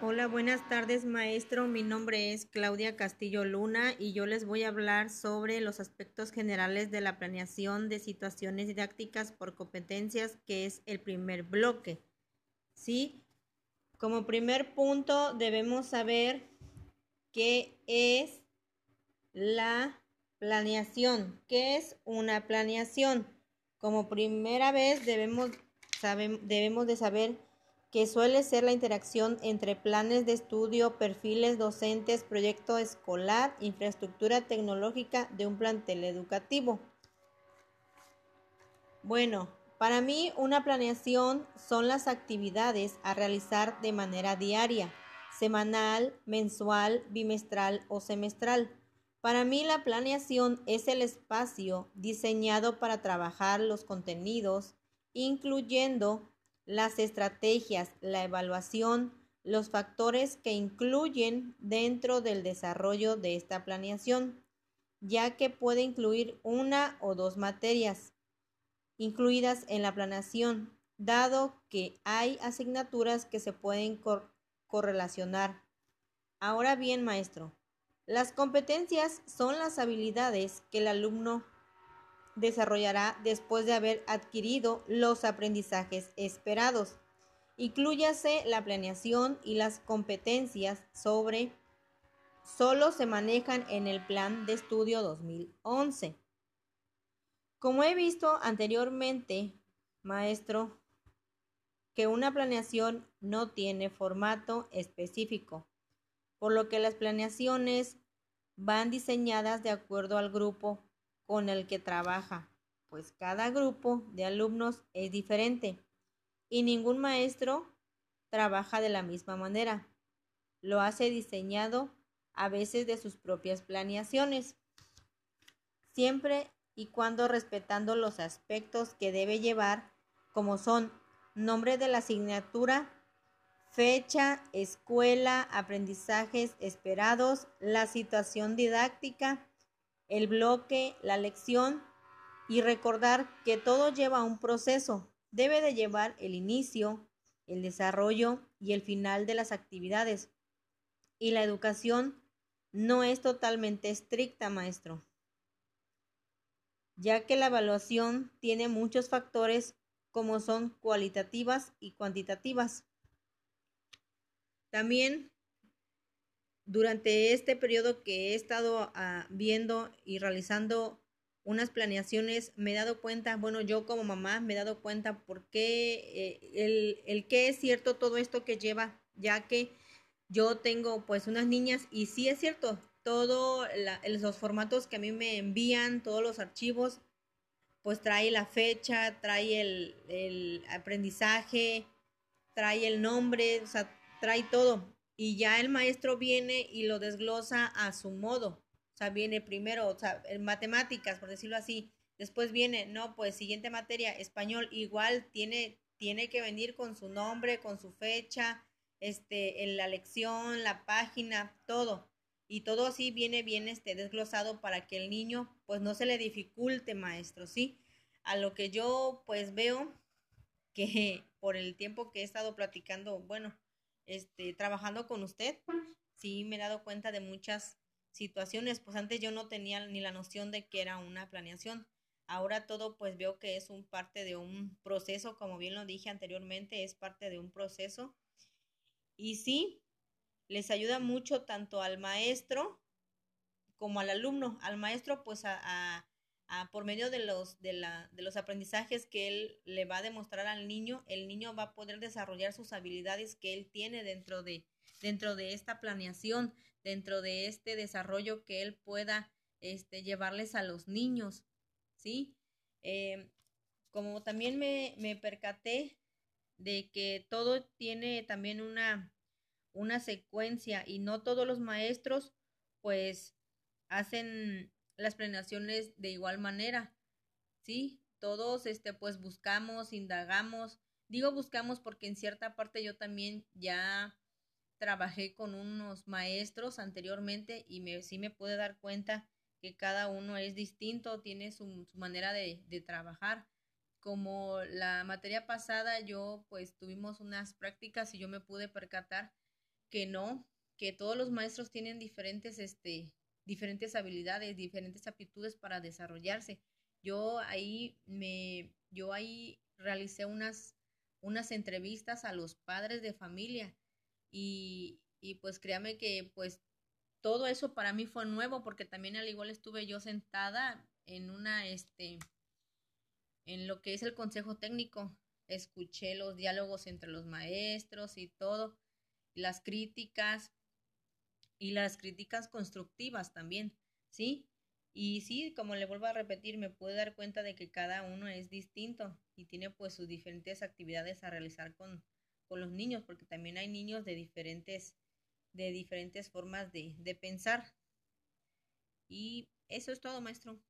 Hola, buenas tardes maestro. Mi nombre es Claudia Castillo Luna y yo les voy a hablar sobre los aspectos generales de la planeación de situaciones didácticas por competencias, que es el primer bloque. ¿Sí? Como primer punto debemos saber qué es la planeación. ¿Qué es una planeación? Como primera vez debemos, debemos de saber que suele ser la interacción entre planes de estudio, perfiles docentes, proyecto escolar, infraestructura tecnológica de un plantel educativo. Bueno, para mí una planeación son las actividades a realizar de manera diaria, semanal, mensual, bimestral o semestral. Para mí la planeación es el espacio diseñado para trabajar los contenidos, incluyendo las estrategias, la evaluación, los factores que incluyen dentro del desarrollo de esta planeación, ya que puede incluir una o dos materias incluidas en la planeación, dado que hay asignaturas que se pueden correlacionar. Ahora bien, maestro, las competencias son las habilidades que el alumno desarrollará después de haber adquirido los aprendizajes esperados. Incluyase la planeación y las competencias sobre solo se manejan en el plan de estudio 2011. Como he visto anteriormente, maestro, que una planeación no tiene formato específico, por lo que las planeaciones van diseñadas de acuerdo al grupo con el que trabaja, pues cada grupo de alumnos es diferente y ningún maestro trabaja de la misma manera. Lo hace diseñado a veces de sus propias planeaciones, siempre y cuando respetando los aspectos que debe llevar, como son nombre de la asignatura, fecha, escuela, aprendizajes esperados, la situación didáctica, el bloque, la lección y recordar que todo lleva un proceso. Debe de llevar el inicio, el desarrollo y el final de las actividades. Y la educación no es totalmente estricta, maestro, ya que la evaluación tiene muchos factores como son cualitativas y cuantitativas. También durante este periodo que he estado ah, viendo y realizando unas planeaciones, me he dado cuenta, bueno, yo como mamá me he dado cuenta por qué, eh, el, el qué es cierto todo esto que lleva, ya que yo tengo pues unas niñas y sí es cierto, todos los formatos que a mí me envían, todos los archivos, pues trae la fecha, trae el, el aprendizaje, trae el nombre, o sea, trae todo y ya el maestro viene y lo desglosa a su modo. O sea, viene primero, o sea, en matemáticas, por decirlo así. Después viene, no, pues siguiente materia, español, igual tiene, tiene que venir con su nombre, con su fecha, este, en la lección, la página, todo. Y todo así viene bien este, desglosado para que el niño pues no se le dificulte, maestro, ¿sí? A lo que yo pues veo que por el tiempo que he estado platicando, bueno, este, trabajando con usted, sí me he dado cuenta de muchas situaciones, pues antes yo no tenía ni la noción de que era una planeación. Ahora todo pues veo que es un parte de un proceso, como bien lo dije anteriormente, es parte de un proceso. Y sí, les ayuda mucho tanto al maestro como al alumno. Al maestro pues a por medio de los, de, la, de los aprendizajes que él le va a demostrar al niño, el niño va a poder desarrollar sus habilidades que él tiene dentro de, dentro de esta planeación, dentro de este desarrollo que él pueda este, llevarles a los niños, ¿sí? Eh, como también me, me percaté de que todo tiene también una, una secuencia y no todos los maestros pues hacen las planeaciones de igual manera. Sí, todos este pues buscamos, indagamos. Digo buscamos porque en cierta parte yo también ya trabajé con unos maestros anteriormente y me, sí me pude dar cuenta que cada uno es distinto, tiene su, manera de, de trabajar. Como la materia pasada, yo pues tuvimos unas prácticas y yo me pude percatar que no, que todos los maestros tienen diferentes, este, diferentes habilidades, diferentes aptitudes para desarrollarse. Yo ahí me, yo ahí realicé unas, unas entrevistas a los padres de familia y, y pues créame que pues todo eso para mí fue nuevo porque también al igual estuve yo sentada en una, este, en lo que es el consejo técnico. Escuché los diálogos entre los maestros y todo, las críticas y las críticas constructivas también, ¿sí? Y sí, como le vuelvo a repetir, me puedo dar cuenta de que cada uno es distinto y tiene pues sus diferentes actividades a realizar con, con los niños, porque también hay niños de diferentes, de diferentes formas de, de pensar. Y eso es todo, maestro.